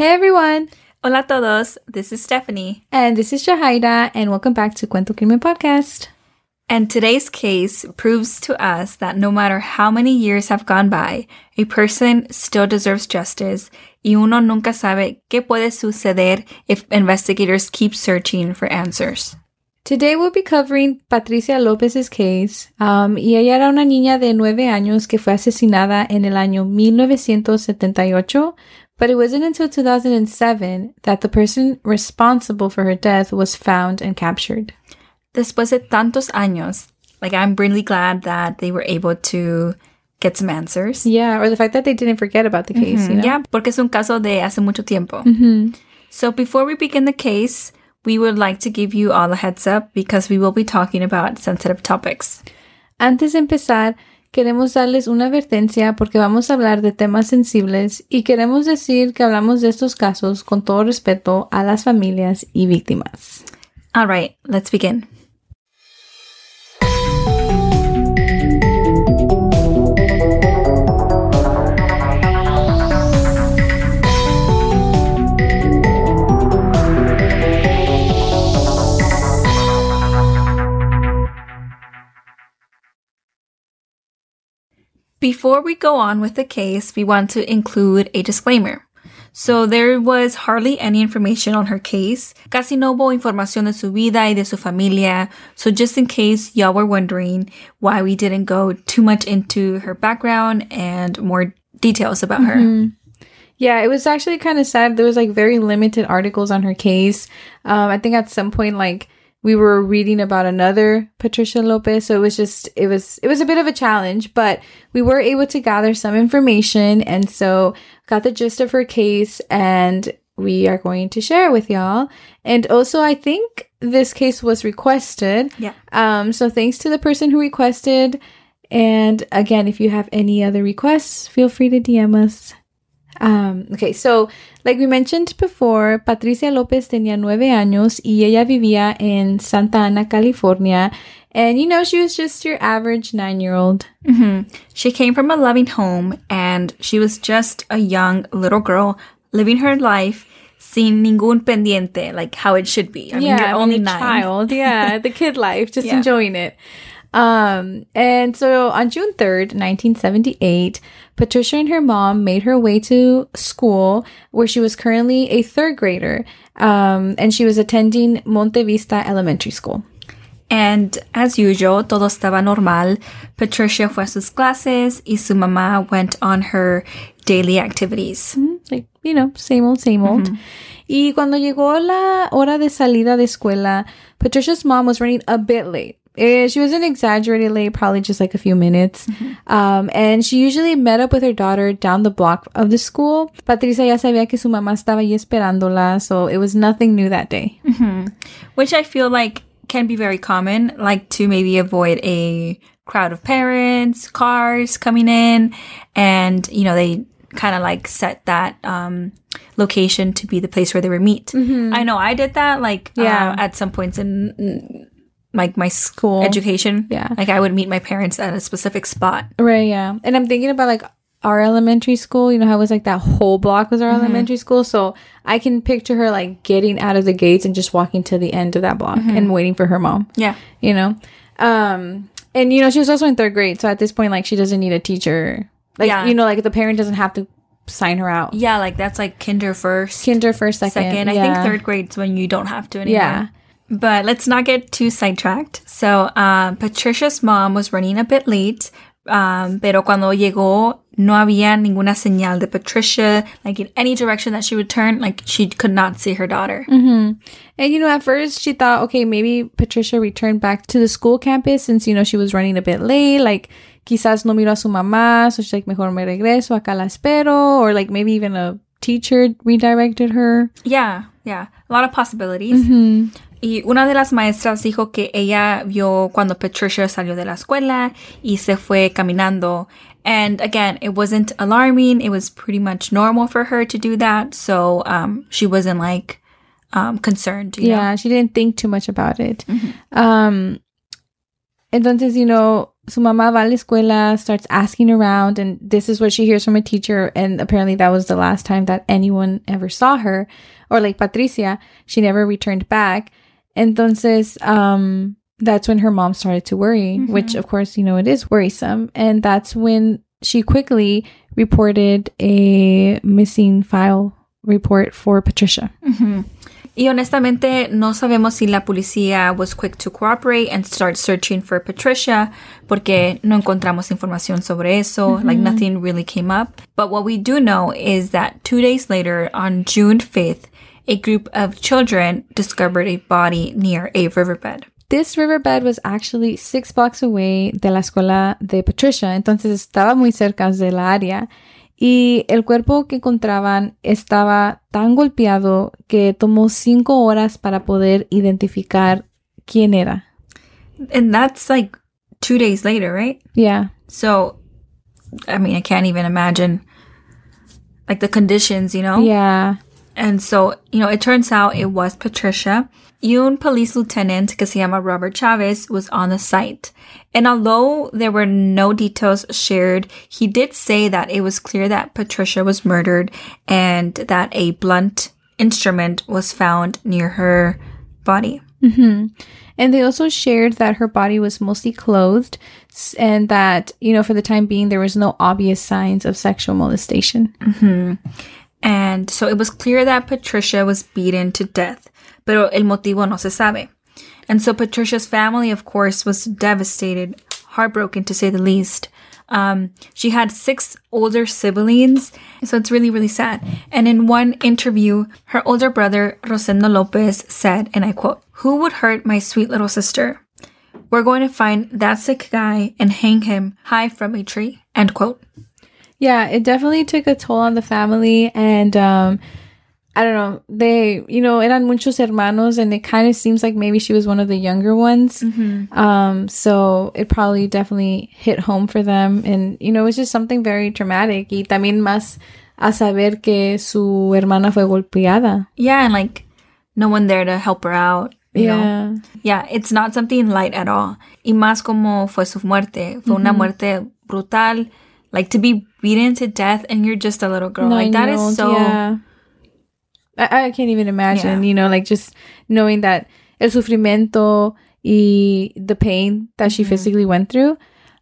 Hey everyone, Hola a todos, this is Stephanie. and this is Jahaira, and welcome back to Cuento Crimen Podcast. And today's case proves to us that no matter how many years have gone by, a person still deserves justice y uno nunca sabe qué puede suceder if investigators keep searching for answers. Today we'll be covering Patricia Lopez's case. Um, y ella era una niña de nueve años que fue asesinada en el año 1978, but it wasn't until 2007 that the person responsible for her death was found and captured. Después de tantos años, like I'm really glad that they were able to get some answers. Yeah, or the fact that they didn't forget about the case, you know? Yeah, porque es un caso de hace mucho tiempo. Mhm. So before we begin the case, we would like to give you all a heads up because we will be talking about sensitive topics. Antes de empezar, queremos darles una advertencia porque vamos a hablar de temas sensibles y queremos decir que hablamos de estos casos con todo respeto a las familias y víctimas. All right, let's begin. Before we go on with the case, we want to include a disclaimer. So there was hardly any information on her case. Casi no hubo información de su vida y de su familia. So just in case y'all were wondering why we didn't go too much into her background and more details about her. Yeah, it was actually kind of sad. There was like very limited articles on her case. Um, I think at some point, like we were reading about another Patricia Lopez, so it was just it was it was a bit of a challenge, but we were able to gather some information, and so got the gist of her case, and we are going to share it with y'all. And also, I think this case was requested. Yeah. Um. So thanks to the person who requested. And again, if you have any other requests, feel free to DM us. Um, okay, so like we mentioned before, Patricia Lopez tenía nueve años y ella vivía en Santa Ana, California. And you know, she was just your average nine year old. hmm She came from a loving home and she was just a young little girl living her life sin ningún pendiente, like how it should be. I mean, you're only nine. child. Yeah, the kid life, just Yeah. enjoying it. Um, and so on June 3rd, 1978, Patricia and her mom made her way to school where she was currently a third grader. Um, and she was attending Monte Vista Elementary School. And as usual, todo estaba normal. Patricia fue a sus clases y su mamá went on her daily activities. like, you know, same old, same old. Y cuando llegó la hora de salida de escuela, Patricia's mom was running a bit late. Eh, she wasn't exaggerated late, probably just like a few minutes. Um, and she usually met up with her daughter down the block of the school. Patricia ya sabía que su mamá estaba ahí esperándola, so it was nothing new that day. Which I feel like can be very common, like to maybe avoid a crowd of parents, cars coming in, and you know, they kind of like set that um location to be the place where they would meet. I know I did that like Yeah. uh, at some points in like my school education. Yeah. Like I would meet my parents at a specific spot. Right, yeah. And I'm thinking about like our elementary school, you know how it was like that whole block was our elementary school. So I can picture her like getting out of the gates and just walking to the end of that block and waiting for her mom. Yeah. you know um and you know she was also in third grade so at this point like she doesn't need a teacher like Yeah. you know like the parent doesn't have to sign her out Yeah, like that's like kinder first. kinder first second, second. I yeah. think third grade's when you don't have to anymore. Yeah. But let's not get too sidetracked. So, um, Patricia's mom was running a bit late. Um, pero cuando llegó, no había ninguna señal de Patricia, like in any direction that she would turn, like she could not see her daughter. and you know at first she thought okay maybe patricia returned back to the school campus since you know she was running a bit late like quizás no miró a su mamá so she's like mejor me regreso acá la espero or like maybe even a teacher redirected her. Yeah, yeah. A lot of possibilities. Y una de las maestras dijo que ella vio cuando Patricia salió de la escuela y se fue caminando. And again, it wasn't alarming. It was pretty much normal for her to do that. So, um, she wasn't like, um, concerned. you know? Yeah, she didn't think too much about it. Um, entonces, you know, su mamá va a la escuela, starts asking around, and this is what she hears from a teacher. And apparently, that was the last time that anyone ever saw her, or like Patricia, she never returned back. Entonces, um, that's when her mom started to worry, mm-hmm. which of course, you know, it is worrisome. And that's when she quickly reported a missing file report for Patricia. Mm-hmm. Y honestamente, no sabemos si la policía was quick to cooperate and start searching for Patricia, porque no encontramos información sobre eso. Mm-hmm. Like, nothing really came up. But what we do know is that two days later, on June 5th, a group of children discovered a body near a riverbed. This riverbed was actually six blocks away de la escuela de Patricia, entonces estaba muy cerca de la área. Y el cuerpo que encontraban estaba tan golpeado que tomó cinco horas para poder identificar quién era. And that's like two days later, right? Yeah. So, I mean, I can't even imagine like the conditions, you know? Yeah. And so, you know, it turns out it was Patricia. Y un police lieutenant que Robert Chavez was on the site. And although there were no details shared, he did say that it was clear that Patricia was murdered and that a blunt instrument was found near her body. Mm-hmm. And they also shared that her body was mostly clothed and that, you know, for the time being, there was no obvious signs of sexual molestation. Mm-hmm. And so it was clear that Patricia was beaten to death, pero el motivo no se sabe. And so Patricia's family, of course, was devastated, heartbroken to say the least. Um, she had six older siblings, so it's really, really sad. And in one interview, her older brother, Rosendo Lopez, said, and I quote, Who would hurt my sweet little sister? We're going to find that sick guy and hang him high from a tree. End quote. Yeah, it definitely took a toll on the family. And um, I don't know, they, you know, eran muchos hermanos, and it kind of seems like maybe she was one of the younger ones. Um, so it probably definitely hit home for them. And, you know, it was just something very traumatic. Y también más a saber que su hermana fue golpeada. Yeah, and like no one there to help her out. You know? Yeah. Yeah, it's not something light at all. Y más como fue su muerte. Fue una muerte brutal. Like to be beaten to death and you're just a little girl. like that is so. yeah. I, I can't even imagine, Yeah. you know, like just knowing that el sufrimiento y the pain that she physically went through.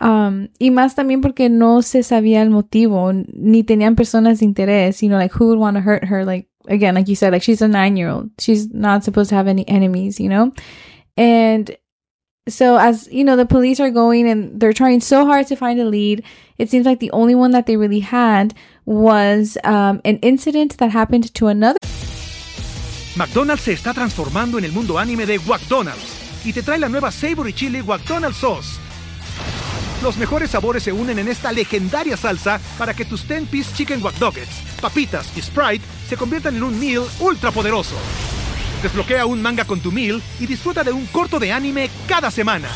Um, y más también porque no se sabía el motivo, ni tenían personas de interés, you know, like who would want to hurt her? Like, again, like you said, like she's a nine year old. She's not supposed to have any enemies, you know? And so as you know the police are going and they're trying so hard to find a lead it seems like the only one that they really had was um, an incident that happened to another McDonald's se está transformando en el mundo anime de McDonald's y te trae la nueva Savory Chili McDonald's Sauce. Los mejores sabores se unen en esta legendaria salsa para que tus 10-piece chicken wack papitas y Sprite se conviertan en un meal ultra poderoso. Desbloquea un manga con tu meal y disfruta de un corto de anime cada semana.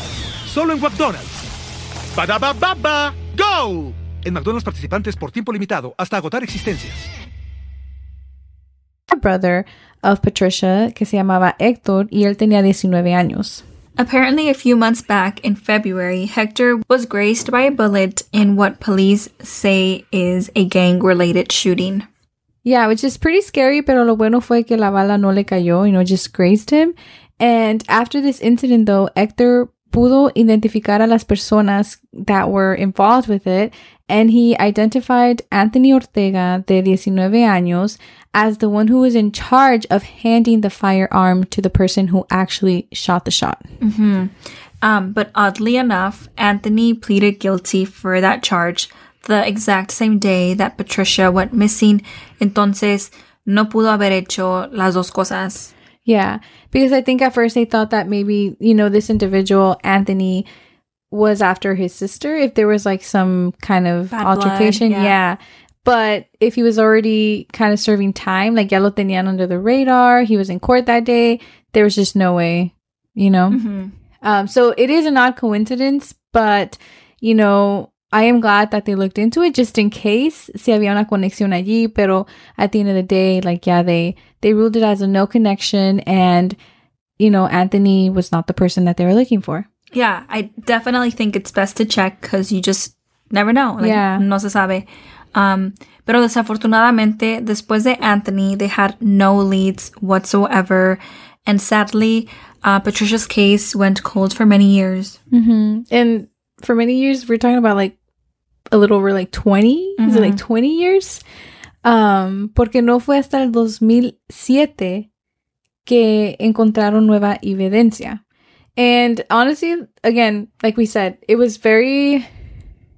Solo en McDonald's. Badaba baba, go! En McDonald's participantes por tiempo limitado hasta agotar existencias. brother of Patricia que se llamaba Héctor y él tenía 19 años. Apparently, a few months back in February, Hector was grazed by a bullet in what police say is a gang related shooting. Yeah, which is pretty scary, pero lo bueno fue que la bala no le cayó, you know, just grazed him. And after this incident, though, Hector pudo identificar a las personas that were involved with it, and he identified Anthony Ortega, de 19 años, as the one who was in charge of handing the firearm to the person who actually shot the shot. Hmm. Um, but oddly enough, Anthony pleaded guilty for that charge the exact same day that Patricia went missing. Entonces, no pudo haber hecho las dos cosas. Yeah, because I think at first they thought that maybe, you know, this individual, Anthony, was after his sister if there was like some kind of Bad blood, altercation. yeah. yeah. But if he was already kind of serving time, like ya lo tenían under the radar, he was in court that day, there was just no way, you know? Mhm. Um, so it is an odd coincidence, but you know, I am glad that they looked into it just in case si había una conexión allí. Pero at the end of the day, like yeah, they they ruled it as a no connection, and you know, Anthony was not the person that they were looking for. Yeah, I definitely think it's best to check because you just never know. Like, Yeah. No se sabe. Um, pero desafortunadamente, después de Anthony, they had no leads whatsoever. And sadly, uh, Patricia's case went cold for many years. Mm-hmm. And for many years, we're talking about like a little over like 20, is it like 20 years? Um, porque no fue hasta el 2007 que encontraron nueva evidencia. And honestly, again, like we said, it was very,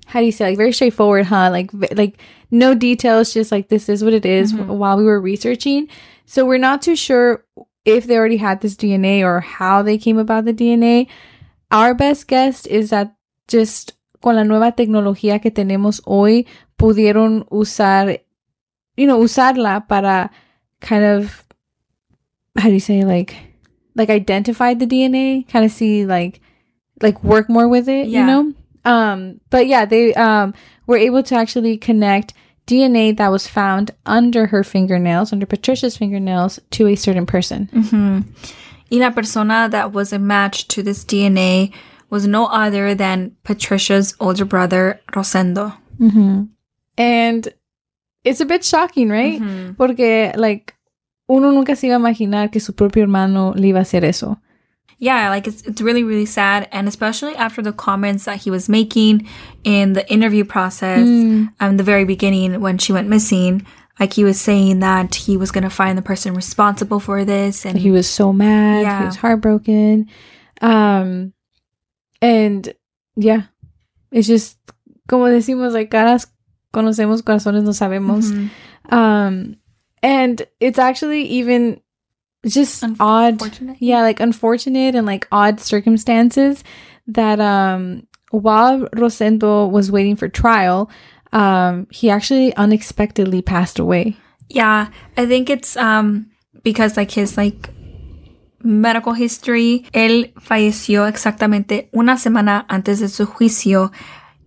how do you say, like very straightforward, huh? Like, like no details, just like this is what it is while we were researching. So we're not too sure if they already had this DNA or how they came about the DNA. Our best guess is that just con la nueva tecnología que tenemos hoy, pudieron usar, you know, usarla para kind of, how do you say, like, like identify the DNA, kind of see like, like work more with it, Yeah. you know? Um, but yeah, they, um, were able to actually connect DNA that was found under her fingernails, under Patricia's fingernails, to a certain person. Mhm. Y la persona that was a match to this DNA was no other than Patricia's older brother, Rosendo. And it's a bit shocking, right? Mhm. Porque, like, uno nunca se iba a imaginar que su propio hermano le iba a hacer eso. Yeah, like it's it's really really sad, and especially after the comments that he was making in the interview process, um, the very beginning when she went missing, like he was saying that he was gonna find the person responsible for this, and He was so mad. He was heartbroken. Um, and yeah, it's just, como decimos, like, caras conocemos, corazones no sabemos. Mhm. Um, and it's actually even just odd. Yeah, like unfortunate and like odd circumstances that um while Rosendo was waiting for trial, um he actually unexpectedly passed away. Yeah, I think it's um because like his like medical history, él falleció exactamente una semana antes de su juicio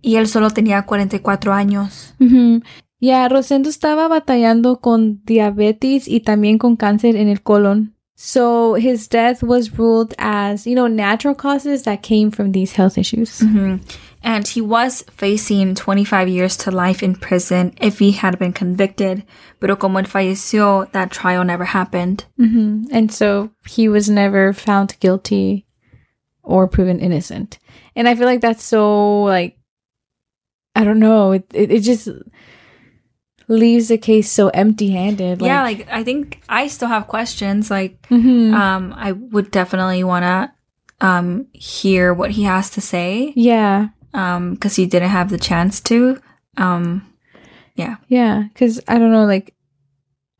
y él solo tenía 44 años. Mhm. Yeah, Rosendo estaba batallando con diabetes y también con cáncer en el colon. So his death was ruled as, you know, natural causes that came from these health issues. Mhm. And he was facing 25 years to life in prison if he had been convicted. Pero como él falleció, that trial never happened. hmm And so he was never found guilty or proven innocent. And I feel like that's so like I don't know. It it, it just leaves the case so empty handed. yeah, like I think I still have questions. Like, Mhm. um, I would definitely want to um hear what he has to say. yeah, Um, because he didn't have the chance to. Um, yeah, yeah. Because I don't know. Like,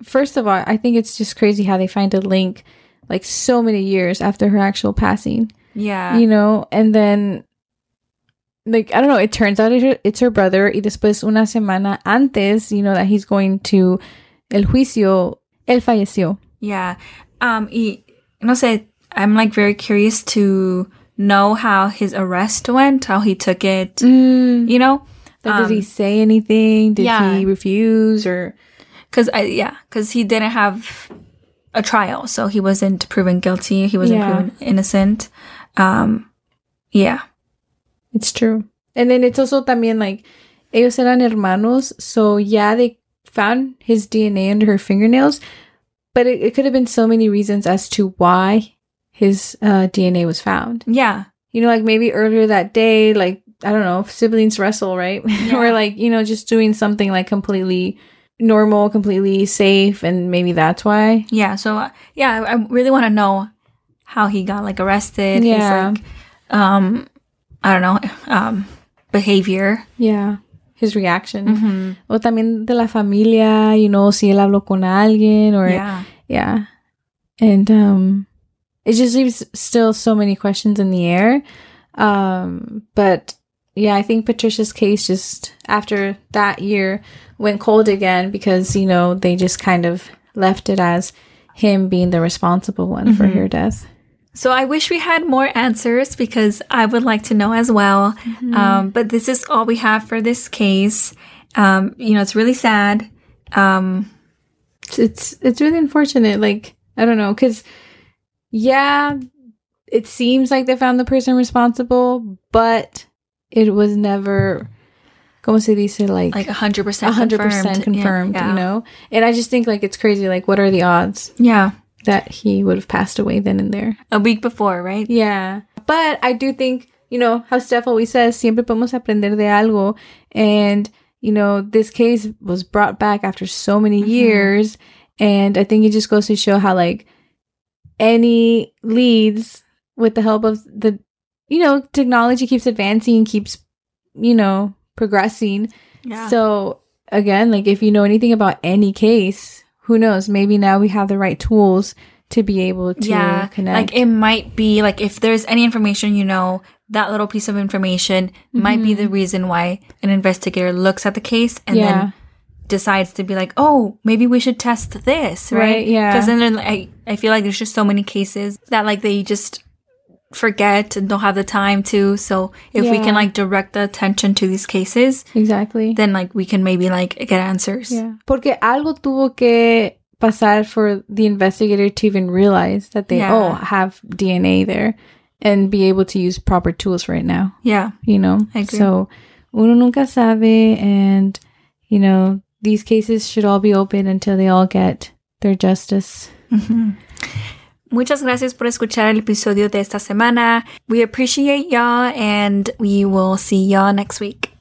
first of all, I think it's just crazy how they find a link like so many years after her actual passing. yeah, you know, and then like I don't know, it turns out it, it's her brother y después una semana antes, you know, that he's going to el juicio, él falleció. yeah. Um, y no sé. I'm like very curious to know how his arrest went, how he took it. Mm. You know, Like, did he Um, say anything? Did yeah. he refuse or? Because I yeah, because he didn't have a trial, so he wasn't proven guilty. He wasn't Yeah. proven innocent. Um, yeah, It's true. And then it's also también like ellos eran hermanos, so yeah, they found his DNA under her fingernails, but it, it could have been so many reasons as to why his uh, DNA was found. yeah, you know, like maybe earlier that day, like I don't know, if siblings wrestle, right? or like you know, just doing something like completely normal, completely safe, and maybe that's why. yeah. So uh, yeah, I, I really want to know how he got like arrested. Yeah. His, like, um, I don't know, um, behavior. Yeah, his reaction. O también de la familia, you know, si él habló con alguien, or yeah, yeah, and um, it just leaves still so many questions in the air. Um, but yeah, I think Patricia's case just after that year went cold again because, you know, they just kind of left it as him being the responsible one for her death. So I wish we had more answers because I would like to know as well. Um, but this is all we have for this case. Um, you know, it's really sad. Um, It's it's, really unfortunate. Like, I don't know, because yeah, it seems like they found the person responsible, but it was never, como se dice, like, like 100% a hundred confirmed. percent Yeah, confirmed, yeah. you know? And I just think like it's crazy. Like, what are the odds Yeah. That he would have passed away then and there? A week before, right? Yeah. But I do think, you know, how Steph always says, siempre podemos aprender de algo. And, you know, this case was brought back after so many mm-hmm. years. And I think it just goes to show how, like, any leads with the help of the, you know, technology keeps advancing, keeps, you know, progressing. Yeah. So again, like if you know anything about any case, who knows? Maybe now we have the right tools to be able to yeah. connect. Like it might be like if there's any information you know, that little piece of information might be the mm-hmm. reason why an investigator looks at the case and Yeah. then decides to be like, oh, maybe we should test this, right? Right, yeah. Because then I, I feel like there's just so many cases that like they just forget and don't have the time to. So if we can like direct the attention to these cases, exactly. then like we can maybe like get answers. Yeah. Porque algo tuvo que pasar for the investigator to even realize that they Yeah. oh have DNA there and be able to use proper tools right now. Yeah. You know? So uno nunca sabe and you know, these cases should all be open until they all get their justice. Mm-hmm. Muchas gracias por escuchar el episodio de esta semana. We appreciate y'all and we will see y'all next week.